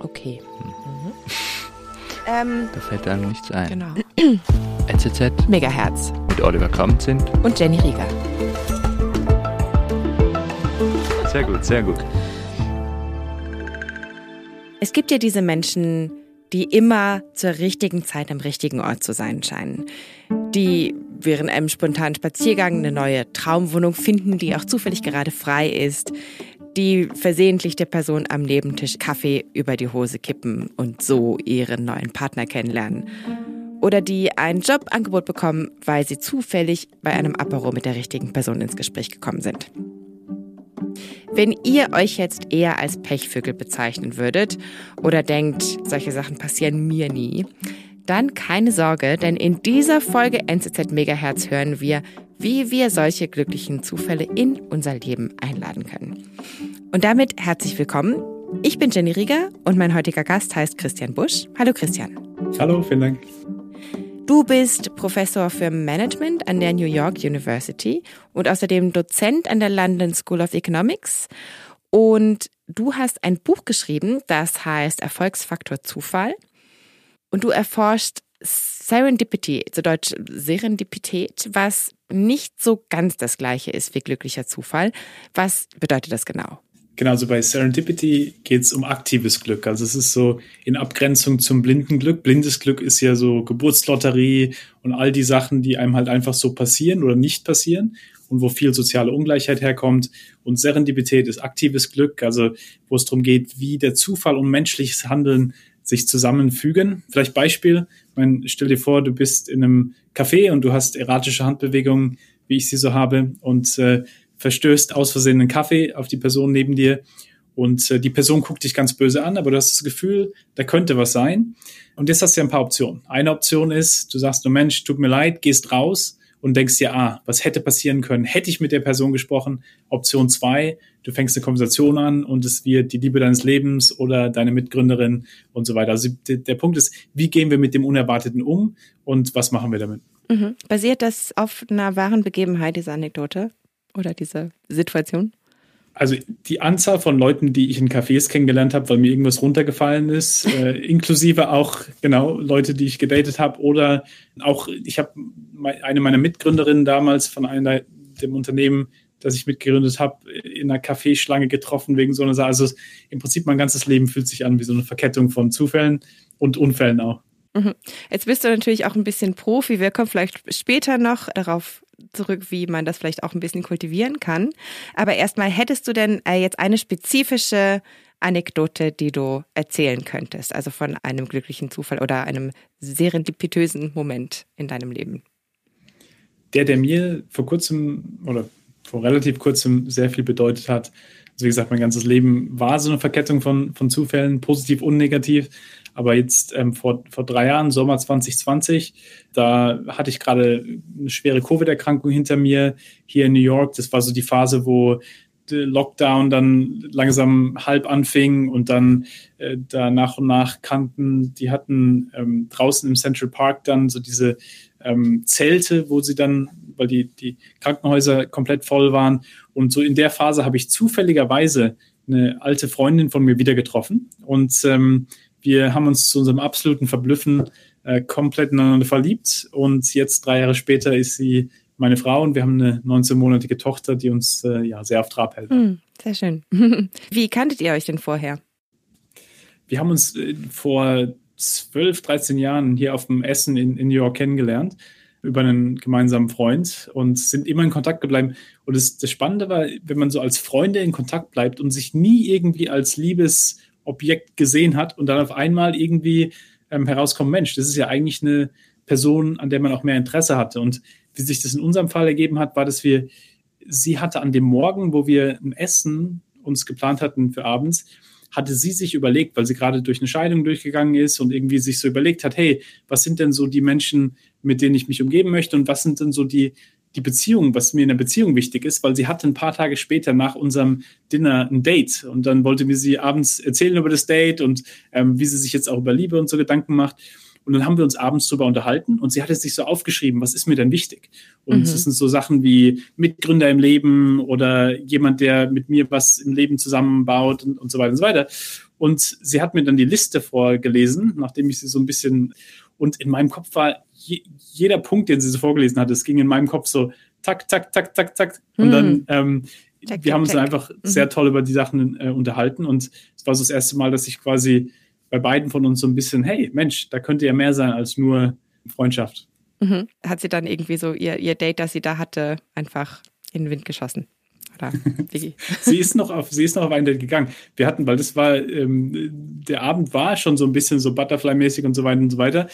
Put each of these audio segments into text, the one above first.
Okay. Mhm. Ähm, da fällt einem nichts ein. Genau. NZZ. Megahertz. Mit Oliver Kamp sind. Und Jenny Rieger. Sehr gut, sehr gut. Es gibt ja diese Menschen, die immer zur richtigen Zeit am richtigen Ort zu sein scheinen. Die während einem spontanen Spaziergang eine neue Traumwohnung finden, die auch zufällig gerade frei ist. Die versehentlich der Person am Nebentisch Kaffee über die Hose kippen und so ihren neuen Partner kennenlernen. Oder die ein Jobangebot bekommen, weil sie zufällig bei einem Apero mit der richtigen Person ins Gespräch gekommen sind. Wenn ihr euch jetzt eher als Pechvögel bezeichnen würdet oder denkt, solche Sachen passieren mir nie, dann keine Sorge, denn in dieser Folge NZZ Megahertz hören wir, wie wir solche glücklichen Zufälle in unser Leben einladen können. Und damit herzlich willkommen. Ich bin Jenny Rieger und mein heutiger Gast heißt Christian Busch. Hallo Christian. Hallo, vielen Dank. Du bist Professor für Management an der New York University und außerdem Dozent an der London School of Economics. Und du hast ein Buch geschrieben, das heißt Erfolgsfaktor Zufall. Und du erforscht Serendipity, zu Deutsch Serendipität, was nicht so ganz das gleiche ist wie glücklicher Zufall. Was bedeutet das genau? Genau, also bei Serendipity geht es um aktives Glück. Also es ist so in Abgrenzung zum blinden Glück. Blindes Glück ist ja so Geburtslotterie und all die Sachen, die einem halt einfach so passieren oder nicht passieren und wo viel soziale Ungleichheit herkommt. Und Serendipität ist aktives Glück, also wo es darum geht, wie der Zufall und menschliches Handeln sich zusammenfügen. Vielleicht Beispiel, mein, stell dir vor, du bist in einem Café und du hast erratische Handbewegungen, wie ich sie so habe, und äh, verstößt aus Versehen einen Kaffee auf die Person neben dir und äh, die Person guckt dich ganz böse an, aber du hast das Gefühl, da könnte was sein. Und jetzt hast du ja ein paar Optionen. Eine Option ist, du sagst, du Mensch, tut mir leid, gehst raus und denkst dir, ah, was hätte passieren können? Hätte ich mit der Person gesprochen? Option zwei, du fängst eine Konversation an und es wird die Liebe deines Lebens oder deine Mitgründerin und so weiter. Also der Punkt ist, wie gehen wir mit dem Unerwarteten um und was machen wir damit? Mhm. Basiert das auf einer wahren Begebenheit, diese Anekdote? oder diese Situation? Also die Anzahl von Leuten, die ich in Cafés kennengelernt habe, weil mir irgendwas runtergefallen ist, äh, inklusive auch genau Leute, die ich gedatet habe oder auch ich habe eine meiner Mitgründerinnen damals von einer dem Unternehmen, das ich mitgegründet habe, in einer Kaffeeschlange getroffen wegen so einer Sache. Also im Prinzip mein ganzes Leben fühlt sich an wie so eine Verkettung von Zufällen und Unfällen auch. Mhm. Jetzt bist du natürlich auch ein bisschen Profi. Wir kommen vielleicht später noch darauf zurück, wie man das vielleicht auch ein bisschen kultivieren kann. Aber erstmal, hättest du denn äh, jetzt eine spezifische Anekdote, die du erzählen könntest? Also von einem glücklichen Zufall oder einem serendipitösen Moment in deinem Leben? Der, der mir vor kurzem oder vor relativ kurzem sehr viel bedeutet hat. Also wie gesagt, mein ganzes Leben war so eine Verkettung von, von Zufällen, positiv und negativ. Aber jetzt ähm, vor, vor drei Jahren, Sommer 2020, da hatte ich gerade eine schwere Covid-Erkrankung hinter mir hier in New York. Das war so die Phase, wo der Lockdown dann langsam halb anfing und dann äh, da nach und nach kannten, die hatten ähm, draußen im Central Park dann so diese ähm, Zelte, wo sie dann, weil die, die Krankenhäuser komplett voll waren. Und so in der Phase habe ich zufälligerweise eine alte Freundin von mir wieder getroffen und ähm, wir haben uns zu unserem absoluten Verblüffen äh, komplett ineinander verliebt und jetzt drei Jahre später ist sie meine Frau und wir haben eine 19-monatige Tochter, die uns äh, ja sehr auf Trab hält. Mm, sehr schön. Wie kanntet ihr euch denn vorher? Wir haben uns äh, vor 12, 13 Jahren hier auf dem Essen in, in New York kennengelernt über einen gemeinsamen Freund und sind immer in Kontakt geblieben. Und das, das Spannende war, wenn man so als Freunde in Kontakt bleibt und sich nie irgendwie als Liebes Objekt gesehen hat und dann auf einmal irgendwie ähm, herauskommt, Mensch, das ist ja eigentlich eine Person, an der man auch mehr Interesse hatte. Und wie sich das in unserem Fall ergeben hat, war, dass wir, sie hatte an dem Morgen, wo wir ein Essen uns geplant hatten für abends, hatte sie sich überlegt, weil sie gerade durch eine Scheidung durchgegangen ist und irgendwie sich so überlegt hat, hey, was sind denn so die Menschen, mit denen ich mich umgeben möchte und was sind denn so die die Beziehung, was mir in der Beziehung wichtig ist, weil sie hatte ein paar Tage später nach unserem Dinner ein Date und dann wollte mir sie abends erzählen über das Date und ähm, wie sie sich jetzt auch über Liebe und so Gedanken macht. Und dann haben wir uns abends drüber unterhalten und sie hatte sich so aufgeschrieben, was ist mir denn wichtig? Und es mhm. sind so Sachen wie Mitgründer im Leben oder jemand, der mit mir was im Leben zusammenbaut und, und so weiter und so weiter. Und sie hat mir dann die Liste vorgelesen, nachdem ich sie so ein bisschen, und in meinem Kopf war je, jeder Punkt, den sie so vorgelesen hat, es ging in meinem Kopf so tak, tak, tak, tak, tak. Und hm. dann, ähm, check, wir haben uns dann einfach mhm. sehr toll über die Sachen äh, unterhalten. Und es war so das erste Mal, dass ich quasi bei beiden von uns so ein bisschen, hey, Mensch, da könnte ja mehr sein als nur Freundschaft. Mhm. Hat sie dann irgendwie so ihr, ihr Date, das sie da hatte, einfach in den Wind geschossen? Oder sie ist noch auf, sie ist noch auf ein Date gegangen. Wir hatten, weil das war, ähm, der Abend war schon so ein bisschen so Butterfly-mäßig und so weiter und so weiter.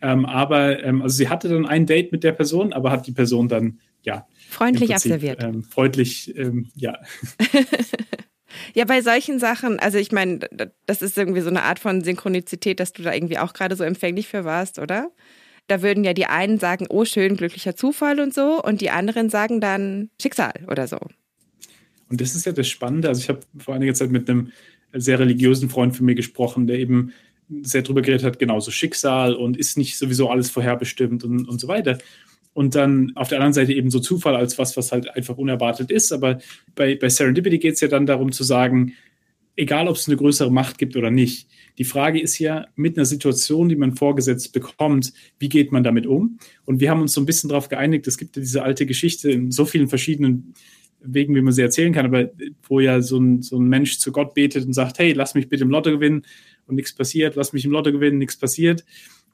Ähm, aber ähm, also sie hatte dann ein Date mit der Person, aber hat die Person dann ja freundlich Prinzip, absolviert. Ähm, freundlich, ähm, ja. ja, bei solchen Sachen, also ich meine, das ist irgendwie so eine Art von Synchronizität, dass du da irgendwie auch gerade so empfänglich für warst, oder? Da würden ja die einen sagen, oh schön, glücklicher Zufall und so, und die anderen sagen dann Schicksal oder so. Und das ist ja das Spannende. Also ich habe vor einiger Zeit mit einem sehr religiösen Freund von mir gesprochen, der eben sehr drüber geredet hat, genauso Schicksal und ist nicht sowieso alles vorherbestimmt und, und so weiter. Und dann auf der anderen Seite eben so Zufall als was, was halt einfach unerwartet ist. Aber bei, bei Serendipity geht es ja dann darum zu sagen, egal ob es eine größere Macht gibt oder nicht, die Frage ist ja, mit einer Situation, die man vorgesetzt bekommt, wie geht man damit um? Und wir haben uns so ein bisschen darauf geeinigt, es gibt ja diese alte Geschichte in so vielen verschiedenen Wegen, wie man sie erzählen kann, aber wo ja so ein, so ein Mensch zu Gott betet und sagt, hey, lass mich bitte im Lotto gewinnen und nichts passiert, lass mich im Lotto gewinnen, nichts passiert.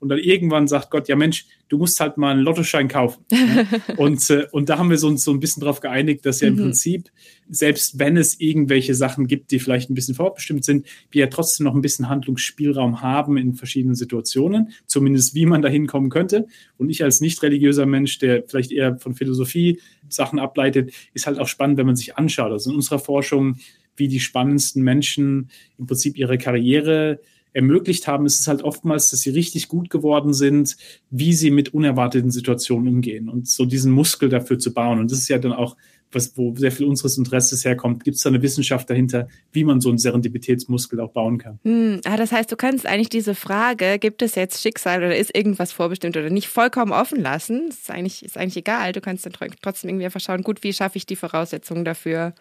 Und dann irgendwann sagt Gott, ja Mensch, du musst halt mal einen Lottoschein kaufen. und, äh, und da haben wir uns so ein bisschen darauf geeinigt, dass ja im mhm. Prinzip, selbst wenn es irgendwelche Sachen gibt, die vielleicht ein bisschen vorbestimmt sind, wir ja trotzdem noch ein bisschen Handlungsspielraum haben in verschiedenen Situationen, zumindest wie man da hinkommen könnte. Und ich als nicht religiöser Mensch, der vielleicht eher von Philosophie Sachen ableitet, ist halt auch spannend, wenn man sich anschaut. Also in unserer Forschung, wie die spannendsten Menschen im Prinzip ihre Karriere ermöglicht haben, ist es halt oftmals, dass sie richtig gut geworden sind, wie sie mit unerwarteten Situationen umgehen und so diesen Muskel dafür zu bauen. Und das ist ja dann auch, was, wo sehr viel unseres Interesses herkommt. Gibt es da eine Wissenschaft dahinter, wie man so einen Serendipitätsmuskel auch bauen kann? Hm, ah, das heißt, du kannst eigentlich diese Frage, gibt es jetzt Schicksal oder ist irgendwas vorbestimmt oder nicht, vollkommen offen lassen. Ist eigentlich, ist eigentlich egal. Du kannst dann trotzdem irgendwie einfach schauen, gut, wie schaffe ich die Voraussetzungen dafür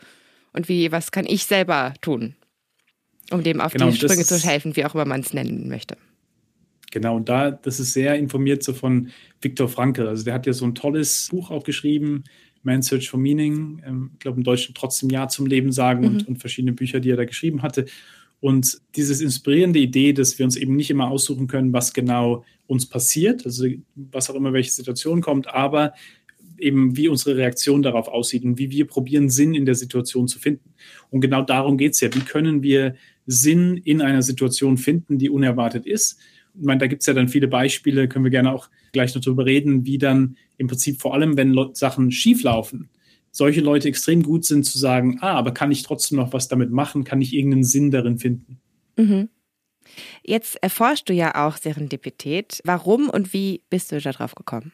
und wie, was kann ich selber tun? Um dem auf genau, die Sprünge zu helfen, wie auch immer man es nennen möchte. Genau, und da, das ist sehr informiert so von Viktor Frankl. Also der hat ja so ein tolles Buch auch geschrieben, Man's Search for Meaning. Ähm, ich glaube, im Deutschen trotzdem Ja zum Leben sagen mhm. und, und verschiedene Bücher, die er da geschrieben hatte. Und dieses inspirierende Idee, dass wir uns eben nicht immer aussuchen können, was genau uns passiert, also was auch immer welche Situation kommt, aber eben wie unsere Reaktion darauf aussieht und wie wir probieren, Sinn in der Situation zu finden. Und genau darum geht es ja. Wie können wir Sinn in einer Situation finden, die unerwartet ist. Ich meine, da gibt es ja dann viele Beispiele, können wir gerne auch gleich noch darüber reden, wie dann im Prinzip vor allem, wenn Sachen schieflaufen, solche Leute extrem gut sind zu sagen, ah, aber kann ich trotzdem noch was damit machen, kann ich irgendeinen Sinn darin finden. Mhm. Jetzt erforschst du ja auch Serendipität. Warum und wie bist du darauf gekommen?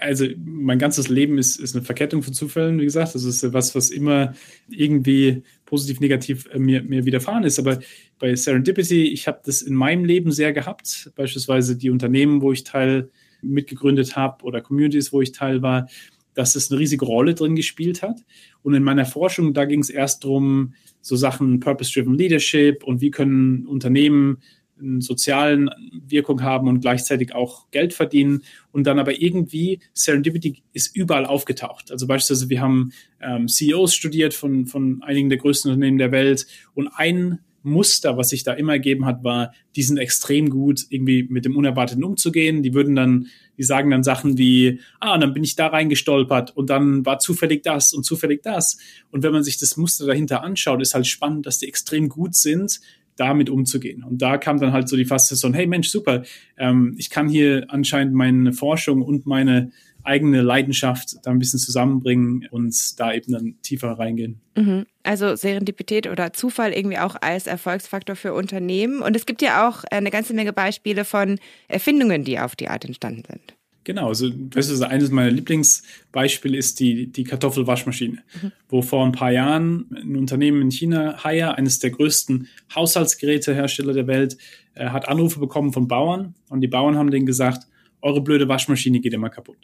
Also mein ganzes Leben ist, ist eine Verkettung von Zufällen, wie gesagt. Das ist was, was immer irgendwie positiv, negativ äh, mir, mir widerfahren ist. Aber bei Serendipity, ich habe das in meinem Leben sehr gehabt. Beispielsweise die Unternehmen, wo ich Teil mitgegründet habe oder Communities, wo ich Teil war, dass es eine riesige Rolle drin gespielt hat. Und in meiner Forschung, da ging es erst darum, so Sachen Purpose-Driven Leadership und wie können Unternehmen einen sozialen Wirkung haben und gleichzeitig auch Geld verdienen und dann aber irgendwie Serendipity ist überall aufgetaucht. Also beispielsweise wir haben ähm, CEOs studiert von, von einigen der größten Unternehmen der Welt und ein Muster, was sich da immer ergeben hat, war, die sind extrem gut, irgendwie mit dem Unerwarteten umzugehen. Die würden dann, die sagen dann Sachen wie, ah, dann bin ich da reingestolpert und dann war zufällig das und zufällig das. Und wenn man sich das Muster dahinter anschaut, ist halt spannend, dass die extrem gut sind, damit umzugehen. Und da kam dann halt so die Faszination, hey Mensch, super, ähm, ich kann hier anscheinend meine Forschung und meine eigene Leidenschaft da ein bisschen zusammenbringen und da eben dann tiefer reingehen. Mhm. Also Serendipität oder Zufall irgendwie auch als Erfolgsfaktor für Unternehmen. Und es gibt ja auch eine ganze Menge Beispiele von Erfindungen, die auf die Art entstanden sind. Genau, also das ist eines meiner Lieblingsbeispiele ist die, die Kartoffelwaschmaschine, mhm. wo vor ein paar Jahren ein Unternehmen in China, Haier, eines der größten Haushaltsgerätehersteller der Welt, äh, hat Anrufe bekommen von Bauern und die Bauern haben denen gesagt, eure blöde Waschmaschine geht immer kaputt.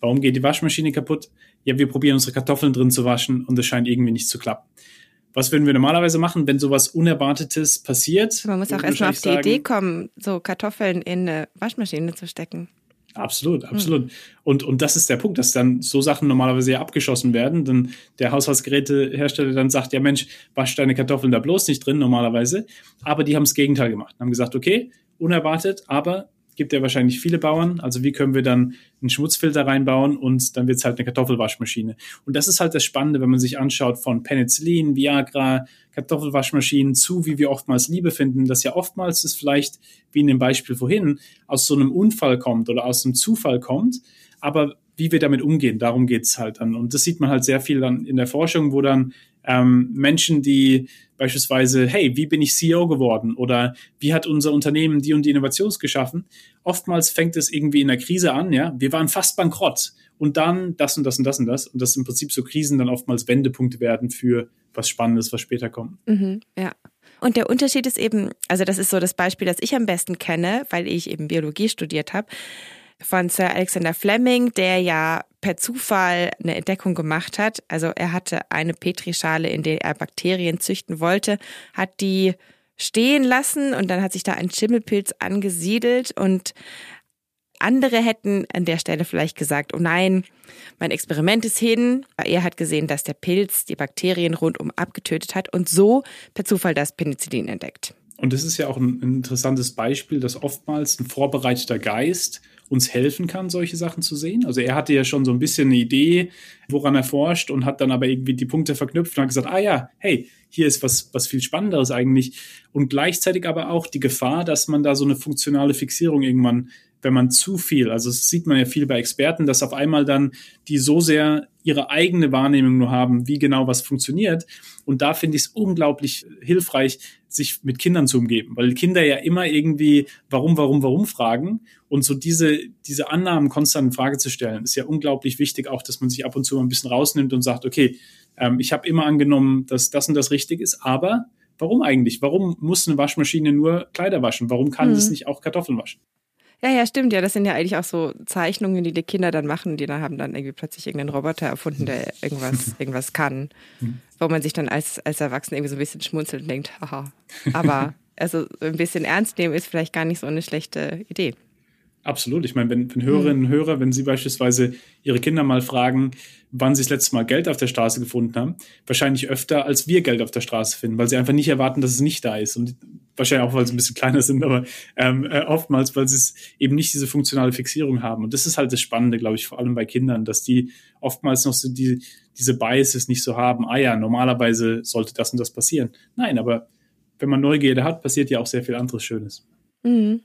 Warum geht die Waschmaschine kaputt? Ja, wir probieren unsere Kartoffeln drin zu waschen und es scheint irgendwie nicht zu klappen. Was würden wir normalerweise machen, wenn sowas Unerwartetes passiert? Man muss auch erstmal auf die sagen, Idee kommen, so Kartoffeln in eine Waschmaschine zu stecken. Absolut, absolut. Mhm. Und, und das ist der Punkt, dass dann so Sachen normalerweise ja abgeschossen werden. Denn der Haushaltsgerätehersteller dann sagt, ja Mensch, wasch deine Kartoffeln da bloß nicht drin normalerweise. Aber die haben das Gegenteil gemacht. Haben gesagt, okay, unerwartet, aber gibt ja wahrscheinlich viele Bauern. Also wie können wir dann einen Schmutzfilter reinbauen und dann wird es halt eine Kartoffelwaschmaschine. Und das ist halt das Spannende, wenn man sich anschaut von Penicillin, Viagra, Kartoffelwaschmaschinen zu, wie wir oftmals Liebe finden, dass ja oftmals es vielleicht, wie in dem Beispiel vorhin, aus so einem Unfall kommt oder aus einem Zufall kommt. Aber wie wir damit umgehen, darum geht's halt dann. Und das sieht man halt sehr viel dann in der Forschung, wo dann ähm, Menschen, die beispielsweise, hey, wie bin ich CEO geworden oder wie hat unser Unternehmen die und die Innovations geschaffen? Oftmals fängt es irgendwie in der Krise an, ja. Wir waren fast bankrott und dann das und das und das und das und das im Prinzip so Krisen dann oftmals Wendepunkte werden für was Spannendes, was später kommt. Mhm, ja. Und der Unterschied ist eben, also das ist so das Beispiel, das ich am besten kenne, weil ich eben Biologie studiert habe von Sir Alexander Fleming, der ja per Zufall eine Entdeckung gemacht hat. Also er hatte eine Petrischale, in der er Bakterien züchten wollte, hat die stehen lassen und dann hat sich da ein Schimmelpilz angesiedelt und andere hätten an der Stelle vielleicht gesagt, oh nein, mein Experiment ist hin. Er hat gesehen, dass der Pilz die Bakterien rundum abgetötet hat und so per Zufall das Penicillin entdeckt. Und das ist ja auch ein interessantes Beispiel, dass oftmals ein vorbereiteter Geist uns helfen kann, solche Sachen zu sehen. Also er hatte ja schon so ein bisschen eine Idee, woran er forscht und hat dann aber irgendwie die Punkte verknüpft und hat gesagt, ah ja, hey, hier ist was, was viel Spannenderes eigentlich. Und gleichzeitig aber auch die Gefahr, dass man da so eine funktionale Fixierung irgendwann wenn man zu viel, also das sieht man ja viel bei Experten, dass auf einmal dann die so sehr ihre eigene Wahrnehmung nur haben, wie genau was funktioniert. Und da finde ich es unglaublich hilfreich, sich mit Kindern zu umgeben, weil Kinder ja immer irgendwie warum, warum, warum fragen. Und so diese, diese Annahmen konstant in Frage zu stellen, ist ja unglaublich wichtig, auch dass man sich ab und zu mal ein bisschen rausnimmt und sagt, okay, ähm, ich habe immer angenommen, dass das und das richtig ist, aber warum eigentlich? Warum muss eine Waschmaschine nur Kleider waschen? Warum kann mhm. es nicht auch Kartoffeln waschen? Ja, ja, stimmt. Ja, das sind ja eigentlich auch so Zeichnungen, die die Kinder dann machen. Die dann haben dann irgendwie plötzlich irgendeinen Roboter erfunden, der irgendwas, irgendwas kann. Wo man sich dann als, als Erwachsener irgendwie so ein bisschen schmunzelt und denkt, haha. Aber also ein bisschen ernst nehmen ist vielleicht gar nicht so eine schlechte Idee. Absolut. Ich meine, wenn, wenn Hörerinnen und Hörer, wenn sie beispielsweise ihre Kinder mal fragen, wann sie das letzte Mal Geld auf der Straße gefunden haben, wahrscheinlich öfter, als wir Geld auf der Straße finden, weil sie einfach nicht erwarten, dass es nicht da ist. Und wahrscheinlich auch, weil sie ein bisschen kleiner sind, aber ähm, äh, oftmals, weil sie eben nicht diese funktionale Fixierung haben. Und das ist halt das Spannende, glaube ich, vor allem bei Kindern, dass die oftmals noch so die, diese Biases nicht so haben, ah ja, normalerweise sollte das und das passieren. Nein, aber wenn man Neugierde hat, passiert ja auch sehr viel anderes Schönes. Mhm.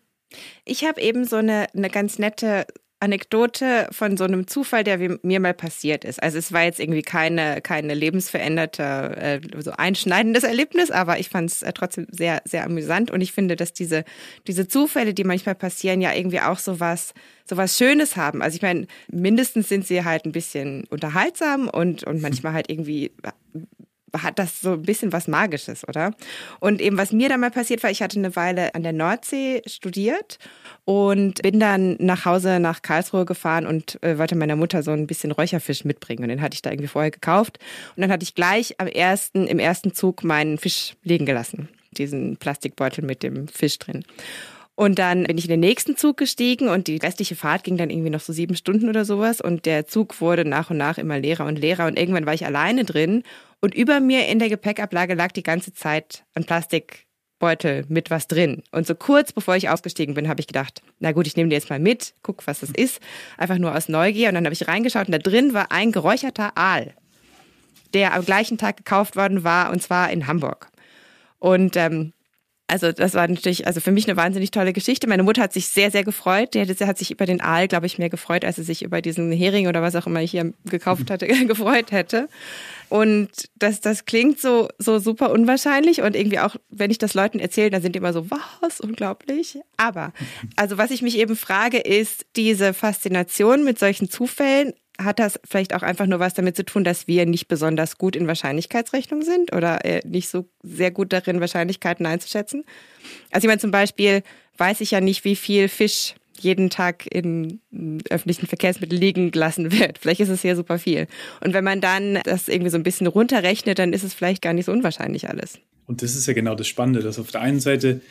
Ich habe eben so eine, eine ganz nette Anekdote von so einem Zufall, der mir mal passiert ist. Also es war jetzt irgendwie keine, keine lebensveränderte, äh, so einschneidendes Erlebnis, aber ich fand es äh, trotzdem sehr, sehr amüsant und ich finde, dass diese, diese Zufälle, die manchmal passieren, ja irgendwie auch so was, so was Schönes haben. Also ich meine, mindestens sind sie halt ein bisschen unterhaltsam und, und manchmal halt irgendwie hat das so ein bisschen was Magisches, oder? Und eben, was mir da mal passiert war, ich hatte eine Weile an der Nordsee studiert und bin dann nach Hause nach Karlsruhe gefahren und äh, wollte meiner Mutter so ein bisschen Räucherfisch mitbringen. Und den hatte ich da irgendwie vorher gekauft. Und dann hatte ich gleich am ersten, im ersten Zug meinen Fisch liegen gelassen. Diesen Plastikbeutel mit dem Fisch drin. Und dann bin ich in den nächsten Zug gestiegen und die restliche Fahrt ging dann irgendwie noch so sieben Stunden oder sowas. Und der Zug wurde nach und nach immer leerer und leerer. Und irgendwann war ich alleine drin und über mir in der Gepäckablage lag die ganze Zeit ein Plastikbeutel mit was drin. Und so kurz bevor ich ausgestiegen bin, habe ich gedacht, na gut, ich nehme den jetzt mal mit, guck, was das ist. Einfach nur aus Neugier. Und dann habe ich reingeschaut und da drin war ein geräucherter Aal, der am gleichen Tag gekauft worden war und zwar in Hamburg. Und ähm, Also das war natürlich, also für mich eine wahnsinnig tolle Geschichte. Meine Mutter hat sich sehr, sehr gefreut. Die hat sich über den Aal, glaube ich, mehr gefreut, als sie sich über diesen Hering oder was auch immer ich hier gekauft hatte, gefreut hätte. Und das, das klingt so, so super unwahrscheinlich und irgendwie auch, wenn ich das Leuten erzähle, dann sind die immer so, was, unglaublich. Aber, also was ich mich eben frage, ist diese Faszination mit solchen Zufällen hat das vielleicht auch einfach nur was damit zu tun, dass wir nicht besonders gut in Wahrscheinlichkeitsrechnung sind oder äh, nicht so sehr gut darin, Wahrscheinlichkeiten einzuschätzen? Also ich meine, zum Beispiel weiß ich ja nicht, wie viel Fisch jeden Tag in öffentlichen Verkehrsmitteln liegen gelassen wird. Vielleicht ist es hier super viel. Und wenn man dann das irgendwie so ein bisschen runterrechnet, dann ist es vielleicht gar nicht so unwahrscheinlich alles. Und das ist ja genau das Spannende, dass auf der einen Seite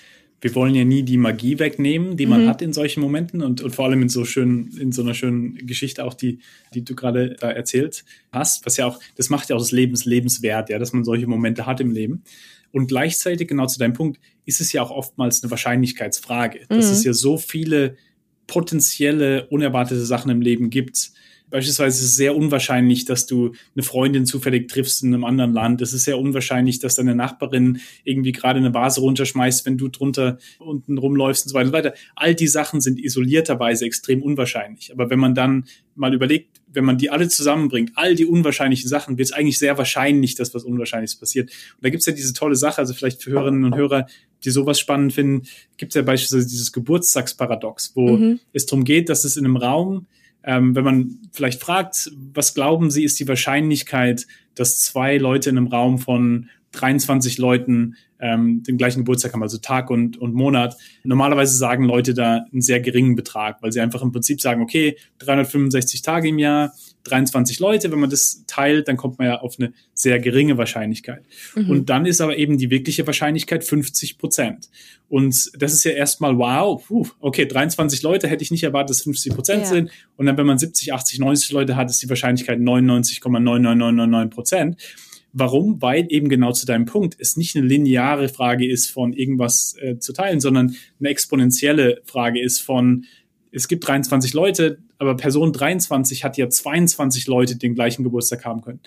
wir wollen ja nie die Magie wegnehmen, die man mhm. hat in solchen Momenten und, und vor allem in so schönen, in so einer schönen Geschichte auch, die, die du gerade da erzählt hast, was ja auch, das macht ja auch das Lebens lebenswert, ja, dass man solche Momente hat im Leben. Und gleichzeitig, genau zu deinem Punkt, ist es ja auch oftmals eine Wahrscheinlichkeitsfrage, mhm. dass es ja so viele potenzielle, unerwartete Sachen im Leben gibt, Beispielsweise ist es sehr unwahrscheinlich, dass du eine Freundin zufällig triffst in einem anderen Land. Es ist sehr unwahrscheinlich, dass deine Nachbarin irgendwie gerade eine Vase runterschmeißt, wenn du drunter unten rumläufst und so weiter und so weiter. All die Sachen sind isolierterweise extrem unwahrscheinlich. Aber wenn man dann mal überlegt, wenn man die alle zusammenbringt, all die unwahrscheinlichen Sachen, wird es eigentlich sehr wahrscheinlich, dass was Unwahrscheinliches passiert. Und da gibt es ja diese tolle Sache, also vielleicht für Hörerinnen und Hörer, die sowas spannend finden, gibt es ja beispielsweise dieses Geburtstagsparadox, wo mhm. es darum geht, dass es in einem Raum ähm, wenn man vielleicht fragt, was glauben Sie, ist die Wahrscheinlichkeit, dass zwei Leute in einem Raum von 23 Leuten ähm, den gleichen Geburtstag haben, also Tag und, und Monat. Normalerweise sagen Leute da einen sehr geringen Betrag, weil sie einfach im Prinzip sagen, okay, 365 Tage im Jahr, 23 Leute, wenn man das teilt, dann kommt man ja auf eine sehr geringe Wahrscheinlichkeit. Mhm. Und dann ist aber eben die wirkliche Wahrscheinlichkeit 50 Prozent. Und das ist ja erstmal wow, puh, okay, 23 Leute hätte ich nicht erwartet, dass 50 Prozent ja. sind. Und dann, wenn man 70, 80, 90 Leute hat, ist die Wahrscheinlichkeit 99,99999 Prozent. Warum? Weil eben genau zu deinem Punkt es nicht eine lineare Frage ist von irgendwas äh, zu teilen, sondern eine exponentielle Frage ist von es gibt 23 Leute, aber Person 23 hat ja 22 Leute, die den gleichen Geburtstag haben können.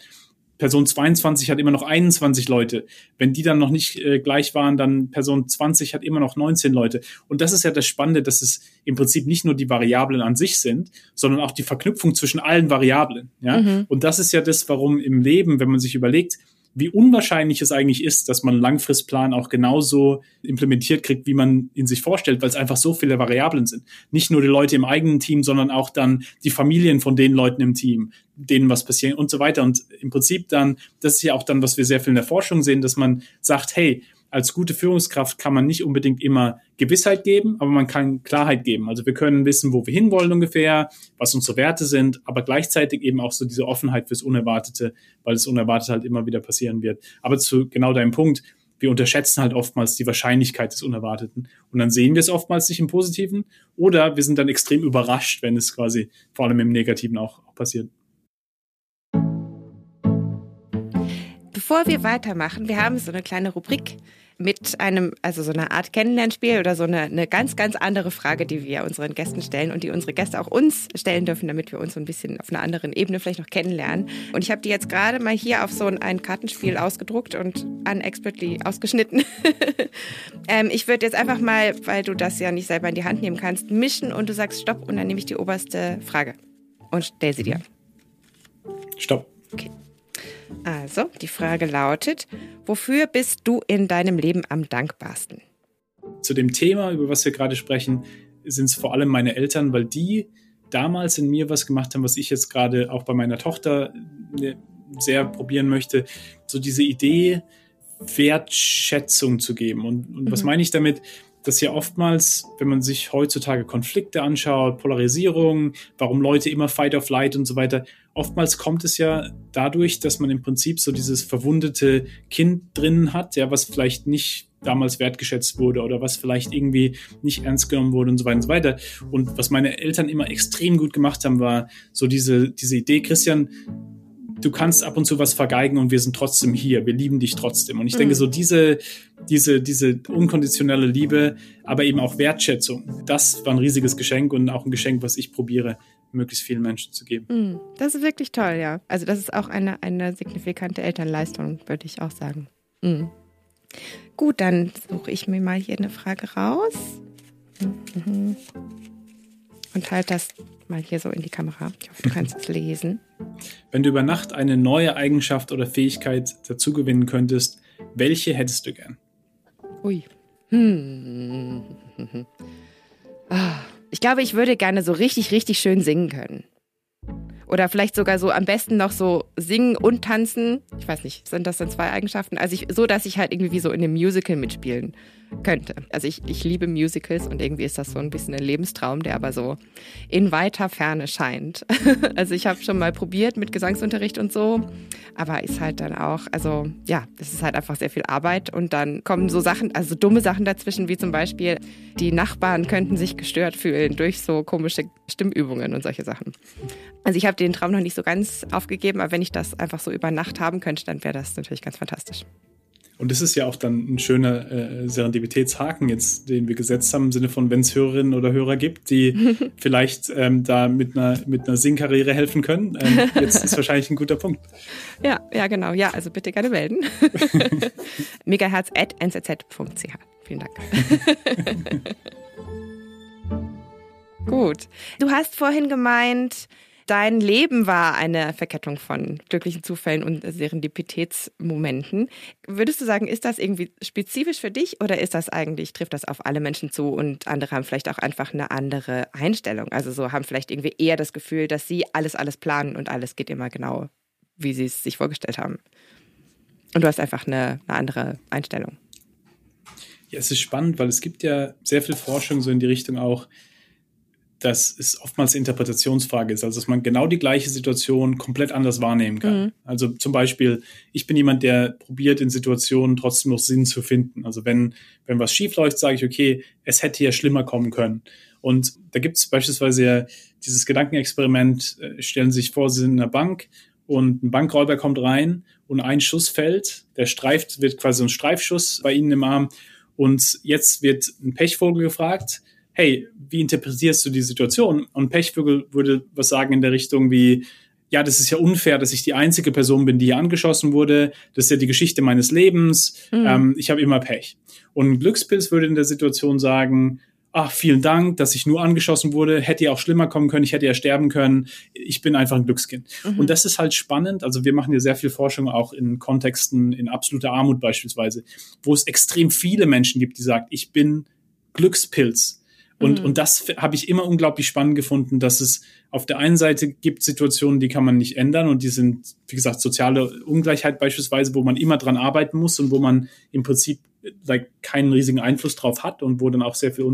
Person 22 hat immer noch 21 Leute. Wenn die dann noch nicht äh, gleich waren, dann Person 20 hat immer noch 19 Leute. Und das ist ja das Spannende, dass es im Prinzip nicht nur die Variablen an sich sind, sondern auch die Verknüpfung zwischen allen Variablen. Ja? Mhm. Und das ist ja das, warum im Leben, wenn man sich überlegt, wie unwahrscheinlich es eigentlich ist, dass man einen Langfristplan auch genauso implementiert kriegt, wie man ihn sich vorstellt, weil es einfach so viele Variablen sind. Nicht nur die Leute im eigenen Team, sondern auch dann die Familien von den Leuten im Team, denen was passiert und so weiter. Und im Prinzip dann, das ist ja auch dann, was wir sehr viel in der Forschung sehen, dass man sagt, hey, als gute Führungskraft kann man nicht unbedingt immer Gewissheit geben, aber man kann Klarheit geben. Also wir können wissen, wo wir hinwollen ungefähr, was unsere Werte sind, aber gleichzeitig eben auch so diese Offenheit fürs Unerwartete, weil das Unerwartete halt immer wieder passieren wird. Aber zu genau deinem Punkt, wir unterschätzen halt oftmals die Wahrscheinlichkeit des Unerwarteten. Und dann sehen wir es oftmals nicht im Positiven oder wir sind dann extrem überrascht, wenn es quasi vor allem im Negativen auch, auch passiert. Bevor wir weitermachen, wir haben so eine kleine Rubrik mit einem, also so eine Art Kennenlernspiel oder so eine, eine ganz, ganz andere Frage, die wir unseren Gästen stellen und die unsere Gäste auch uns stellen dürfen, damit wir uns so ein bisschen auf einer anderen Ebene vielleicht noch kennenlernen. Und ich habe die jetzt gerade mal hier auf so ein Kartenspiel ausgedruckt und unexpertly ausgeschnitten. ähm, ich würde jetzt einfach mal, weil du das ja nicht selber in die Hand nehmen kannst, mischen und du sagst Stopp und dann nehme ich die oberste Frage und stell sie dir. Stopp. Okay. Also, die Frage lautet, wofür bist du in deinem Leben am dankbarsten? Zu dem Thema, über was wir gerade sprechen, sind es vor allem meine Eltern, weil die damals in mir was gemacht haben, was ich jetzt gerade auch bei meiner Tochter äh, sehr probieren möchte. So diese Idee, Wertschätzung zu geben. Und, und mhm. was meine ich damit? Dass ja oftmals, wenn man sich heutzutage Konflikte anschaut, Polarisierung, warum Leute immer Fight of Light und so weiter, oftmals kommt es ja dadurch, dass man im Prinzip so dieses verwundete Kind drinnen hat, ja, was vielleicht nicht damals wertgeschätzt wurde oder was vielleicht irgendwie nicht ernst genommen wurde und so weiter und so weiter. Und was meine Eltern immer extrem gut gemacht haben, war so diese, diese Idee, Christian, du kannst ab und zu was vergeigen und wir sind trotzdem hier, wir lieben dich trotzdem. Und ich mhm. denke, so diese, diese, diese unkonditionelle Liebe, aber eben auch Wertschätzung, das war ein riesiges Geschenk und auch ein Geschenk, was ich probiere, möglichst vielen Menschen zu geben. Mhm. Das ist wirklich toll, ja. Also das ist auch eine, eine signifikante Elternleistung, würde ich auch sagen. Mhm. Gut, dann suche ich mir mal hier eine Frage raus. Mhm. Und halt das mal hier so in die Kamera. Ich hoffe, du kannst es lesen. Wenn du über Nacht eine neue Eigenschaft oder Fähigkeit dazugewinnen könntest, welche hättest du gern? Ui. Hm. Ich glaube, ich würde gerne so richtig, richtig schön singen können. Oder vielleicht sogar so am besten noch so singen und tanzen. Ich weiß nicht, sind das dann zwei Eigenschaften? Also ich, so, dass ich halt irgendwie wie so in einem Musical mitspielen könnte. Also ich, ich liebe Musicals und irgendwie ist das so ein bisschen ein Lebenstraum, der aber so in weiter Ferne scheint. also ich habe schon mal probiert mit Gesangsunterricht und so, aber ist halt dann auch, also ja, es ist halt einfach sehr viel Arbeit und dann kommen so Sachen, also dumme Sachen dazwischen, wie zum Beispiel die Nachbarn könnten sich gestört fühlen durch so komische Stimmübungen und solche Sachen. Also ich habe den Traum noch nicht so ganz aufgegeben, aber wenn ich das einfach so über Nacht haben könnte, dann wäre das natürlich ganz fantastisch. Und das ist ja auch dann ein schöner äh, Serendipitätshaken jetzt, den wir gesetzt haben, im Sinne von, wenn es Hörerinnen oder Hörer gibt, die vielleicht ähm, da mit einer, mit einer Singkarriere helfen können. Ähm, jetzt ist wahrscheinlich ein guter Punkt. Ja, ja, genau. Ja, also bitte gerne melden. megaherz.nzz.ch. Vielen Dank. Gut. Du hast vorhin gemeint, dein Leben war eine Verkettung von glücklichen Zufällen und Serendipitätsmomenten. Würdest du sagen, ist das irgendwie spezifisch für dich oder ist das eigentlich, trifft das auf alle Menschen zu und andere haben vielleicht auch einfach eine andere Einstellung? Also so haben vielleicht irgendwie eher das Gefühl, dass sie alles, alles planen und alles geht immer genau, wie sie es sich vorgestellt haben. Und du hast einfach eine, eine andere Einstellung. Ja, es ist spannend, weil es gibt ja sehr viel Forschung so in die Richtung auch, dass es oftmals eine Interpretationsfrage ist, also dass man genau die gleiche Situation komplett anders wahrnehmen kann. Mhm. Also zum Beispiel, ich bin jemand, der probiert in Situationen trotzdem noch Sinn zu finden. Also wenn, wenn was schief läuft, sage ich, okay, es hätte ja schlimmer kommen können. Und da gibt es beispielsweise ja dieses Gedankenexperiment, äh, stellen Sie sich vor, Sie sind in einer Bank und ein Bankräuber kommt rein und ein Schuss fällt, der streift, wird quasi ein Streifschuss bei Ihnen im Arm und jetzt wird ein Pechvogel gefragt, hey, wie interpretierst du die Situation? Und Pechvögel würde was sagen in der Richtung wie, ja, das ist ja unfair, dass ich die einzige Person bin, die hier angeschossen wurde. Das ist ja die Geschichte meines Lebens. Mhm. Ähm, ich habe immer Pech. Und Glückspilz würde in der Situation sagen, ach, vielen Dank, dass ich nur angeschossen wurde. Hätte ja auch schlimmer kommen können. Ich hätte ja sterben können. Ich bin einfach ein Glückskind. Mhm. Und das ist halt spannend. Also wir machen hier sehr viel Forschung auch in Kontexten, in absoluter Armut beispielsweise, wo es extrem viele Menschen gibt, die sagen, ich bin Glückspilz. Und, mhm. und das habe ich immer unglaublich spannend gefunden, dass es auf der einen Seite gibt Situationen, die kann man nicht ändern und die sind, wie gesagt, soziale Ungleichheit beispielsweise, wo man immer dran arbeiten muss und wo man im Prinzip like, keinen riesigen Einfluss drauf hat und wo dann auch sehr viel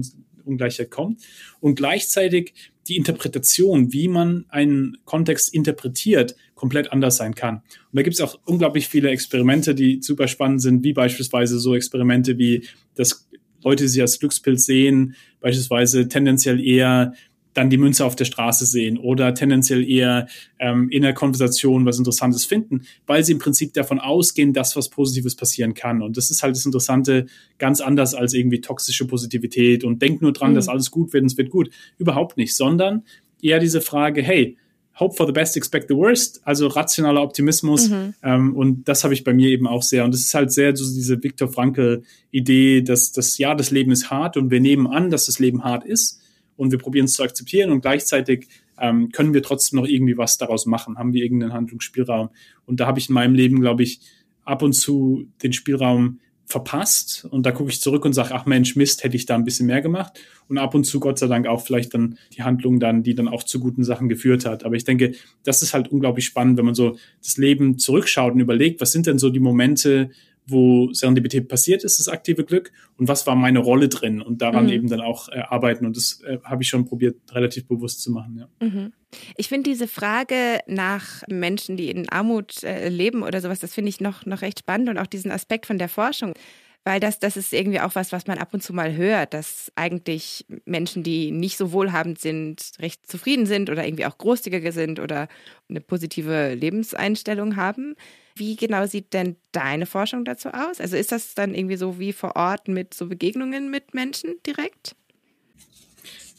Ungleichheit kommt. Und gleichzeitig die Interpretation, wie man einen Kontext interpretiert, komplett anders sein kann. Und da gibt es auch unglaublich viele Experimente, die super spannend sind, wie beispielsweise so Experimente wie das Leute sie als Glückspilz sehen, beispielsweise tendenziell eher dann die Münze auf der Straße sehen oder tendenziell eher ähm, in der Konversation was Interessantes finden, weil sie im Prinzip davon ausgehen, dass was Positives passieren kann. Und das ist halt das Interessante, ganz anders als irgendwie toxische Positivität und denk nur dran, mhm. dass alles gut wird und es wird gut. Überhaupt nicht, sondern eher diese Frage, hey, Hope for the best, expect the worst, also rationaler Optimismus. Mhm. Ähm, und das habe ich bei mir eben auch sehr. Und es ist halt sehr so diese Viktor Frankl-Idee, dass das ja, das Leben ist hart und wir nehmen an, dass das Leben hart ist und wir probieren es zu akzeptieren und gleichzeitig ähm, können wir trotzdem noch irgendwie was daraus machen, haben wir irgendeinen Handlungsspielraum. Und da habe ich in meinem Leben, glaube ich, ab und zu den Spielraum verpasst und da gucke ich zurück und sage, ach Mensch, Mist, hätte ich da ein bisschen mehr gemacht und ab und zu Gott sei Dank auch vielleicht dann die Handlung dann, die dann auch zu guten Sachen geführt hat. Aber ich denke, das ist halt unglaublich spannend, wenn man so das Leben zurückschaut und überlegt, was sind denn so die Momente, wo Serendipität passiert ist, das aktive Glück und was war meine Rolle drin und daran mhm. eben dann auch äh, arbeiten und das äh, habe ich schon probiert relativ bewusst zu machen. Ja. Mhm. Ich finde diese Frage nach Menschen, die in Armut äh, leben oder sowas, das finde ich noch, noch recht spannend und auch diesen Aspekt von der Forschung. Weil das, das ist irgendwie auch was, was man ab und zu mal hört, dass eigentlich Menschen, die nicht so wohlhabend sind, recht zufrieden sind oder irgendwie auch großzügiger sind oder eine positive Lebenseinstellung haben. Wie genau sieht denn deine Forschung dazu aus? Also ist das dann irgendwie so wie vor Ort mit so Begegnungen mit Menschen direkt?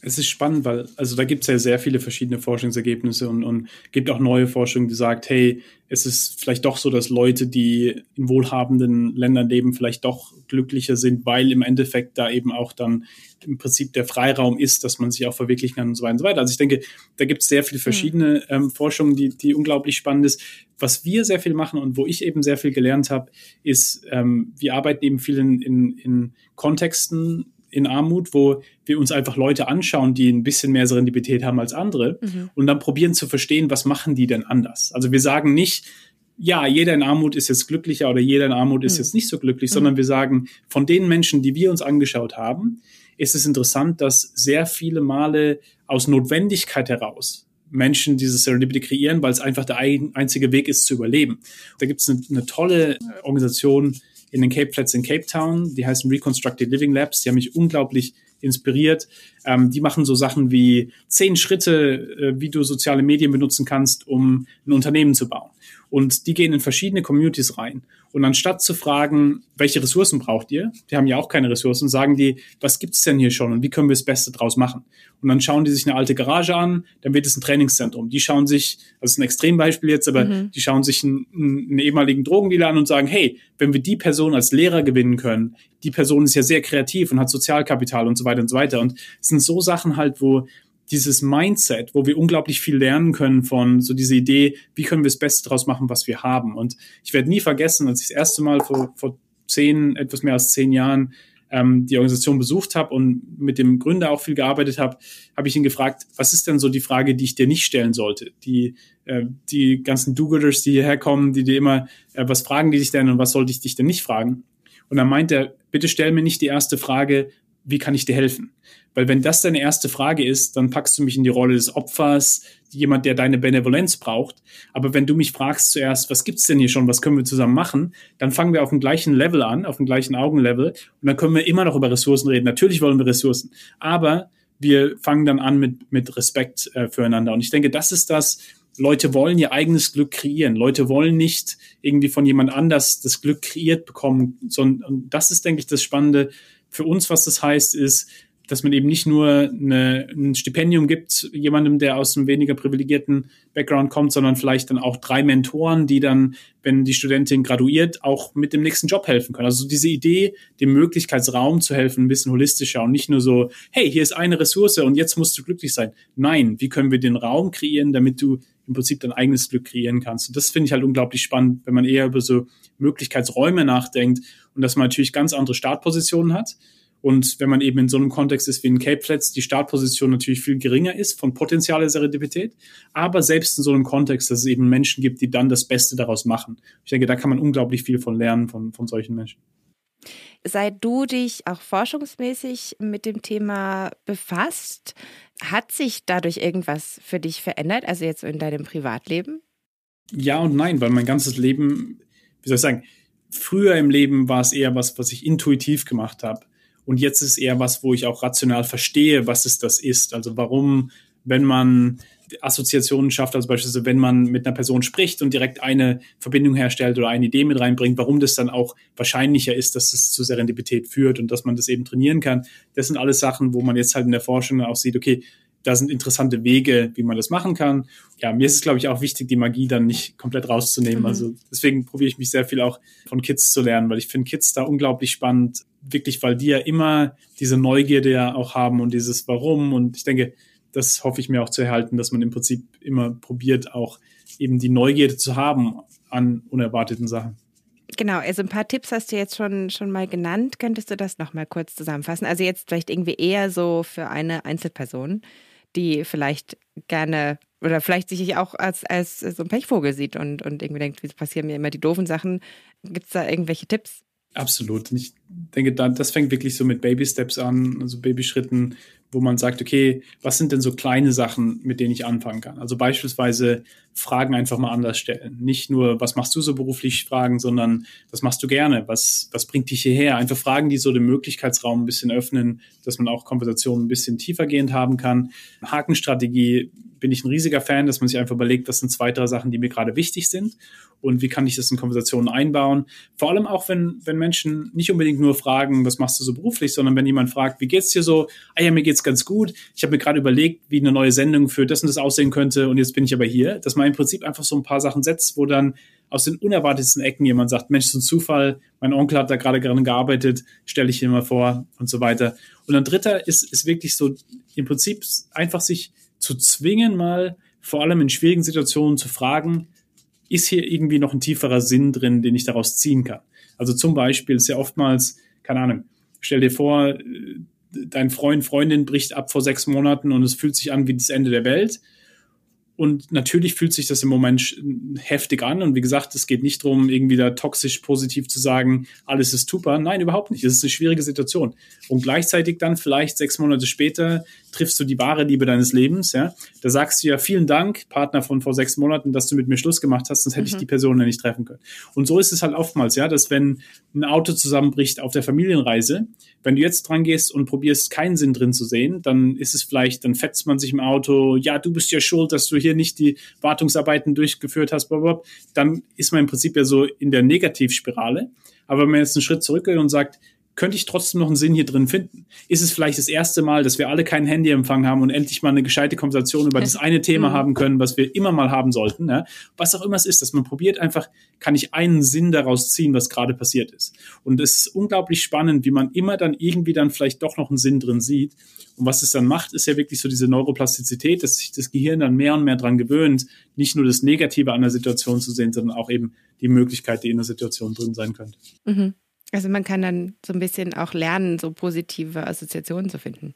Es ist spannend, weil, also da gibt es ja sehr viele verschiedene Forschungsergebnisse und, und gibt auch neue Forschung, die sagt, hey, es ist vielleicht doch so, dass Leute, die in wohlhabenden Ländern leben, vielleicht doch glücklicher sind, weil im Endeffekt da eben auch dann im Prinzip der Freiraum ist, dass man sich auch verwirklichen kann und so weiter und so weiter. Also ich denke, da gibt es sehr viele verschiedene mhm. ähm, Forschungen, die, die unglaublich spannend ist. Was wir sehr viel machen und wo ich eben sehr viel gelernt habe, ist, ähm, wir arbeiten eben viel in, in, in Kontexten, in Armut, wo wir uns einfach Leute anschauen, die ein bisschen mehr Serendipität haben als andere mhm. und dann probieren zu verstehen, was machen die denn anders. Also wir sagen nicht, ja, jeder in Armut ist jetzt glücklicher oder jeder in Armut ist mhm. jetzt nicht so glücklich, mhm. sondern wir sagen, von den Menschen, die wir uns angeschaut haben, ist es interessant, dass sehr viele Male aus Notwendigkeit heraus Menschen diese Serendipity kreieren, weil es einfach der einzige Weg ist zu überleben. Da gibt es eine, eine tolle Organisation, in den Cape Flats in Cape Town. Die heißen Reconstructed Living Labs. Die haben mich unglaublich inspiriert. Ähm, die machen so Sachen wie zehn Schritte, äh, wie du soziale Medien benutzen kannst, um ein Unternehmen zu bauen. Und die gehen in verschiedene Communities rein. Und anstatt zu fragen, welche Ressourcen braucht ihr, die haben ja auch keine Ressourcen, sagen die, was gibt's denn hier schon und wie können wir das Beste draus machen? Und dann schauen die sich eine alte Garage an, dann wird es ein Trainingszentrum. Die schauen sich, das ist ein Extrembeispiel jetzt, aber mhm. die schauen sich einen, einen ehemaligen Drogendealer an und sagen, hey, wenn wir die Person als Lehrer gewinnen können, die Person ist ja sehr kreativ und hat Sozialkapital und so weiter und so weiter. Und es sind so Sachen halt, wo dieses Mindset, wo wir unglaublich viel lernen können von so diese Idee, wie können wir das Beste draus machen, was wir haben. Und ich werde nie vergessen, als ich das erste Mal vor, vor zehn, etwas mehr als zehn Jahren ähm, die Organisation besucht habe und mit dem Gründer auch viel gearbeitet habe, habe ich ihn gefragt, was ist denn so die Frage, die ich dir nicht stellen sollte? Die, äh, die ganzen Do-Gooders, die hierher kommen, die dir immer, äh, was fragen die dich denn und was sollte ich dich denn nicht fragen? Und dann meint er, bitte stell mir nicht die erste Frage, wie kann ich dir helfen? Weil wenn das deine erste Frage ist, dann packst du mich in die Rolle des Opfers, jemand, der deine Benevolenz braucht. Aber wenn du mich fragst zuerst, was gibt's denn hier schon, was können wir zusammen machen, dann fangen wir auf dem gleichen Level an, auf dem gleichen Augenlevel und dann können wir immer noch über Ressourcen reden. Natürlich wollen wir Ressourcen, aber wir fangen dann an mit, mit Respekt äh, füreinander. Und ich denke, das ist das, Leute wollen ihr eigenes Glück kreieren. Leute wollen nicht irgendwie von jemand anders das Glück kreiert bekommen, sondern das ist, denke ich, das Spannende für uns, was das heißt, ist, dass man eben nicht nur eine, ein Stipendium gibt, jemandem, der aus einem weniger privilegierten Background kommt, sondern vielleicht dann auch drei Mentoren, die dann, wenn die Studentin graduiert, auch mit dem nächsten Job helfen können. Also diese Idee, dem Möglichkeitsraum zu helfen, ein bisschen holistischer und nicht nur so, hey, hier ist eine Ressource und jetzt musst du glücklich sein. Nein, wie können wir den Raum kreieren, damit du im Prinzip dein eigenes Glück kreieren kannst. Und das finde ich halt unglaublich spannend, wenn man eher über so Möglichkeitsräume nachdenkt und dass man natürlich ganz andere Startpositionen hat und wenn man eben in so einem Kontext ist wie in Cape Flats, die Startposition natürlich viel geringer ist von potenzieller Serendipität, aber selbst in so einem Kontext, dass es eben Menschen gibt, die dann das Beste daraus machen. Ich denke, da kann man unglaublich viel von lernen von, von solchen Menschen. Seit du dich auch forschungsmäßig mit dem Thema befasst, hat sich dadurch irgendwas für dich verändert, also jetzt in deinem Privatleben? Ja und nein, weil mein ganzes Leben, wie soll ich sagen, früher im Leben war es eher was, was ich intuitiv gemacht habe. Und jetzt ist eher was, wo ich auch rational verstehe, was es das ist. Also warum, wenn man Assoziationen schafft, also beispielsweise wenn man mit einer Person spricht und direkt eine Verbindung herstellt oder eine Idee mit reinbringt, warum das dann auch wahrscheinlicher ist, dass es zu Serendipität führt und dass man das eben trainieren kann. Das sind alles Sachen, wo man jetzt halt in der Forschung auch sieht, okay, da sind interessante Wege, wie man das machen kann. Ja, mir ist es, glaube ich, auch wichtig, die Magie dann nicht komplett rauszunehmen. Mhm. Also deswegen probiere ich mich sehr viel auch von Kids zu lernen, weil ich finde Kids da unglaublich spannend, wirklich, weil die ja immer diese Neugierde ja auch haben und dieses Warum. Und ich denke, das hoffe ich mir auch zu erhalten, dass man im Prinzip immer probiert, auch eben die Neugierde zu haben an unerwarteten Sachen. Genau, also ein paar Tipps hast du jetzt schon, schon mal genannt. Könntest du das nochmal kurz zusammenfassen? Also jetzt vielleicht irgendwie eher so für eine Einzelperson, die vielleicht gerne oder vielleicht sich auch als, als so ein Pechvogel sieht und, und irgendwie denkt, wieso passieren mir immer die doofen Sachen? Gibt es da irgendwelche Tipps? Absolut. Und ich denke, das fängt wirklich so mit Baby-Steps an, also Babyschritten, wo man sagt, okay, was sind denn so kleine Sachen, mit denen ich anfangen kann? Also beispielsweise Fragen einfach mal anders stellen. Nicht nur, was machst du so beruflich fragen, sondern was machst du gerne? Was, was bringt dich hierher? Einfach Fragen, die so den Möglichkeitsraum ein bisschen öffnen, dass man auch Konversationen ein bisschen tiefergehend haben kann. Hakenstrategie bin ich ein riesiger Fan, dass man sich einfach überlegt, das sind zwei, drei Sachen, die mir gerade wichtig sind und wie kann ich das in Konversationen einbauen. Vor allem auch, wenn, wenn Menschen nicht unbedingt unbedingt nur fragen, was machst du so beruflich, sondern wenn jemand fragt, wie geht's dir so? Ah ja, mir geht's ganz gut. Ich habe mir gerade überlegt, wie eine neue Sendung für das und das aussehen könnte und jetzt bin ich aber hier. Dass man im Prinzip einfach so ein paar Sachen setzt, wo dann aus den unerwartetsten Ecken jemand sagt, Mensch, so ein Zufall, mein Onkel hat da gerade gerade gearbeitet, stelle ich dir mal vor und so weiter. Und ein dritter ist, ist wirklich so im Prinzip einfach sich zu zwingen, mal vor allem in schwierigen Situationen zu fragen, ist hier irgendwie noch ein tieferer Sinn drin, den ich daraus ziehen kann? Also zum Beispiel ist ja oftmals, keine Ahnung, stell dir vor, dein Freund, Freundin bricht ab vor sechs Monaten und es fühlt sich an wie das Ende der Welt. Und natürlich fühlt sich das im Moment heftig an. Und wie gesagt, es geht nicht darum, irgendwie da toxisch positiv zu sagen, alles ist super. Nein, überhaupt nicht. Es ist eine schwierige Situation. Und gleichzeitig dann vielleicht sechs Monate später triffst du die wahre Liebe deines Lebens. Ja, da sagst du ja vielen Dank, Partner von vor sechs Monaten, dass du mit mir Schluss gemacht hast, sonst hätte mhm. ich die Person ja nicht treffen können. Und so ist es halt oftmals, ja, dass wenn ein Auto zusammenbricht auf der Familienreise, wenn du jetzt dran gehst und probierst, keinen Sinn drin zu sehen, dann ist es vielleicht, dann fetzt man sich im Auto, ja, du bist ja schuld, dass du hier nicht die Wartungsarbeiten durchgeführt hast, blablabla. dann ist man im Prinzip ja so in der Negativspirale. Aber wenn man jetzt einen Schritt zurückgeht und sagt, könnte ich trotzdem noch einen Sinn hier drin finden? Ist es vielleicht das erste Mal, dass wir alle keinen Handyempfang haben und endlich mal eine gescheite Konversation über das eine Thema mhm. haben können, was wir immer mal haben sollten? Ja? Was auch immer es ist, dass man probiert einfach, kann ich einen Sinn daraus ziehen, was gerade passiert ist. Und es ist unglaublich spannend, wie man immer dann irgendwie dann vielleicht doch noch einen Sinn drin sieht. Und was es dann macht, ist ja wirklich so diese Neuroplastizität, dass sich das Gehirn dann mehr und mehr dran gewöhnt, nicht nur das Negative an der Situation zu sehen, sondern auch eben die Möglichkeit, die in der Situation drin sein könnte. Mhm. Also man kann dann so ein bisschen auch lernen, so positive Assoziationen zu finden.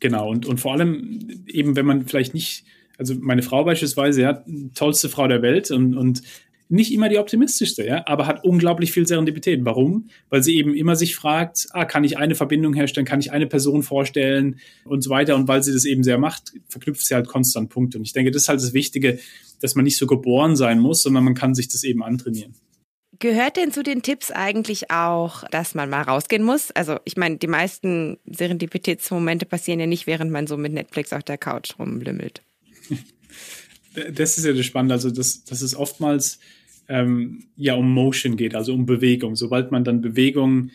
Genau, und, und vor allem eben, wenn man vielleicht nicht, also meine Frau beispielsweise, ja, tollste Frau der Welt und, und nicht immer die optimistischste, ja, aber hat unglaublich viel Serendipität. Warum? Weil sie eben immer sich fragt, ah, kann ich eine Verbindung herstellen, kann ich eine Person vorstellen und so weiter. Und weil sie das eben sehr macht, verknüpft sie halt konstant Punkte. Und ich denke, das ist halt das Wichtige, dass man nicht so geboren sein muss, sondern man kann sich das eben antrainieren. Gehört denn zu den Tipps eigentlich auch, dass man mal rausgehen muss? Also ich meine, die meisten Serendipitätsmomente passieren ja nicht, während man so mit Netflix auf der Couch rumlümmelt. Das ist ja das Spannende. Also das, das ist oftmals ähm, ja um Motion geht, also um Bewegung. Sobald man dann Bewegung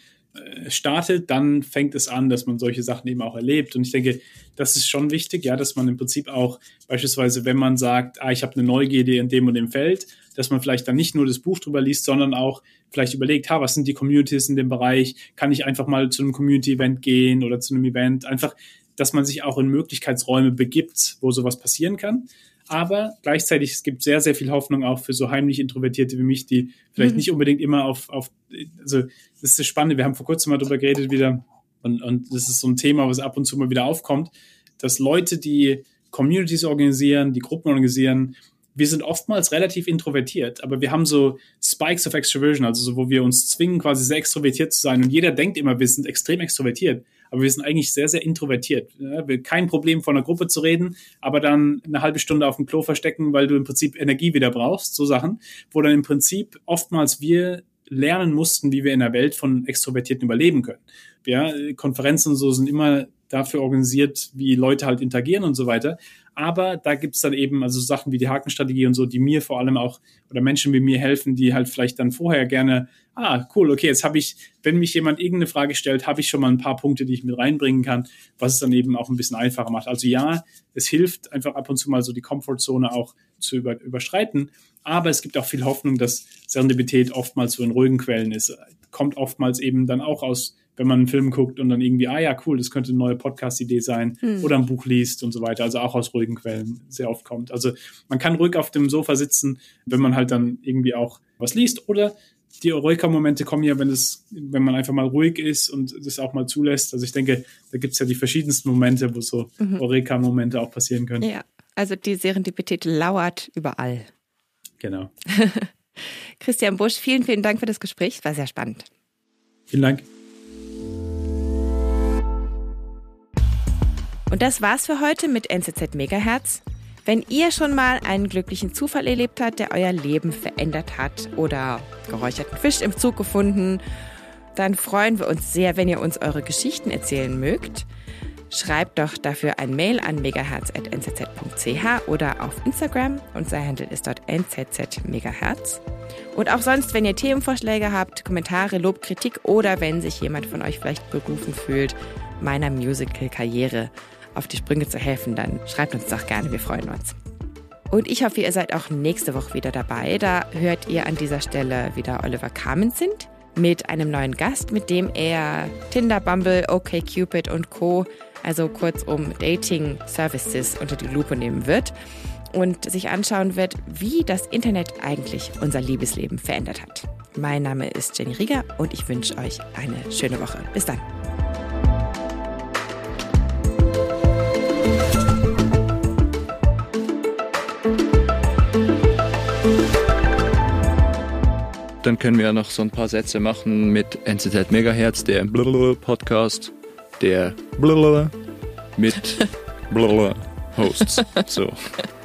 startet, dann fängt es an, dass man solche Sachen eben auch erlebt. Und ich denke, das ist schon wichtig, ja, dass man im Prinzip auch beispielsweise, wenn man sagt, ah, ich habe eine Neugierde in dem und dem Feld, dass man vielleicht dann nicht nur das Buch drüber liest, sondern auch vielleicht überlegt, ha, was sind die Communities in dem Bereich? Kann ich einfach mal zu einem Community-Event gehen oder zu einem Event? Einfach, dass man sich auch in Möglichkeitsräume begibt, wo sowas passieren kann. Aber gleichzeitig, es gibt sehr, sehr viel Hoffnung auch für so heimlich Introvertierte wie mich, die vielleicht mhm. nicht unbedingt immer auf, auf, also das ist das Spannende, wir haben vor kurzem mal drüber geredet wieder und, und das ist so ein Thema, was ab und zu mal wieder aufkommt, dass Leute, die Communities organisieren, die Gruppen organisieren, wir sind oftmals relativ introvertiert, aber wir haben so Spikes of Extroversion, also so, wo wir uns zwingen, quasi sehr extrovertiert zu sein. Und jeder denkt immer, wir sind extrem extrovertiert, aber wir sind eigentlich sehr, sehr introvertiert. Wir kein Problem, vor einer Gruppe zu reden, aber dann eine halbe Stunde auf dem Klo verstecken, weil du im Prinzip Energie wieder brauchst, so Sachen, wo dann im Prinzip oftmals wir lernen mussten, wie wir in der Welt von Extrovertierten überleben können. Ja, Konferenzen und so sind immer dafür organisiert, wie Leute halt interagieren und so weiter. Aber da gibt's dann eben also Sachen wie die Hakenstrategie und so, die mir vor allem auch oder Menschen wie mir helfen, die halt vielleicht dann vorher gerne, ah, cool, okay, jetzt habe ich, wenn mich jemand irgendeine Frage stellt, habe ich schon mal ein paar Punkte, die ich mit reinbringen kann, was es dann eben auch ein bisschen einfacher macht. Also ja, es hilft einfach ab und zu mal so die Komfortzone auch zu über, überschreiten. Aber es gibt auch viel Hoffnung, dass Serendipität oftmals so in ruhigen Quellen ist. Kommt oftmals eben dann auch aus wenn man einen Film guckt und dann irgendwie, ah ja, cool, das könnte eine neue Podcast-Idee sein hm. oder ein Buch liest und so weiter. Also auch aus ruhigen Quellen sehr oft kommt. Also man kann ruhig auf dem Sofa sitzen, wenn man halt dann irgendwie auch was liest oder die Eureka-Momente kommen ja, wenn es, wenn man einfach mal ruhig ist und das auch mal zulässt. Also ich denke, da gibt es ja die verschiedensten Momente, wo so mhm. Eureka-Momente auch passieren können. Ja, also die Serendipität lauert überall. Genau. Christian Busch, vielen, vielen Dank für das Gespräch. War sehr spannend. Vielen Dank. Und das war's für heute mit NZZ Megahertz. Wenn ihr schon mal einen glücklichen Zufall erlebt habt, der euer Leben verändert hat oder geräucherten Fisch im Zug gefunden, dann freuen wir uns sehr, wenn ihr uns eure Geschichten erzählen mögt. schreibt doch dafür ein Mail an megahertz.nzz.ch oder auf Instagram. Unser Handle ist dort nzzmegahertz. Und auch sonst, wenn ihr Themenvorschläge habt, Kommentare, Lob, Kritik oder wenn sich jemand von euch vielleicht berufen fühlt, meiner Musical-Karriere auf die Sprünge zu helfen, dann schreibt uns doch gerne, wir freuen uns. Und ich hoffe, ihr seid auch nächste Woche wieder dabei. Da hört ihr an dieser Stelle wieder Oliver Kamenzind mit einem neuen Gast, mit dem er Tinder, Bumble, OkCupid und Co., also kurzum Dating Services unter die Lupe nehmen wird und sich anschauen wird, wie das Internet eigentlich unser Liebesleben verändert hat. Mein Name ist Jenny Rieger und ich wünsche euch eine schöne Woche. Bis dann. Dann können wir ja noch so ein paar Sätze machen mit NZZ Megahertz, der Podcast, der mit Hosts. So.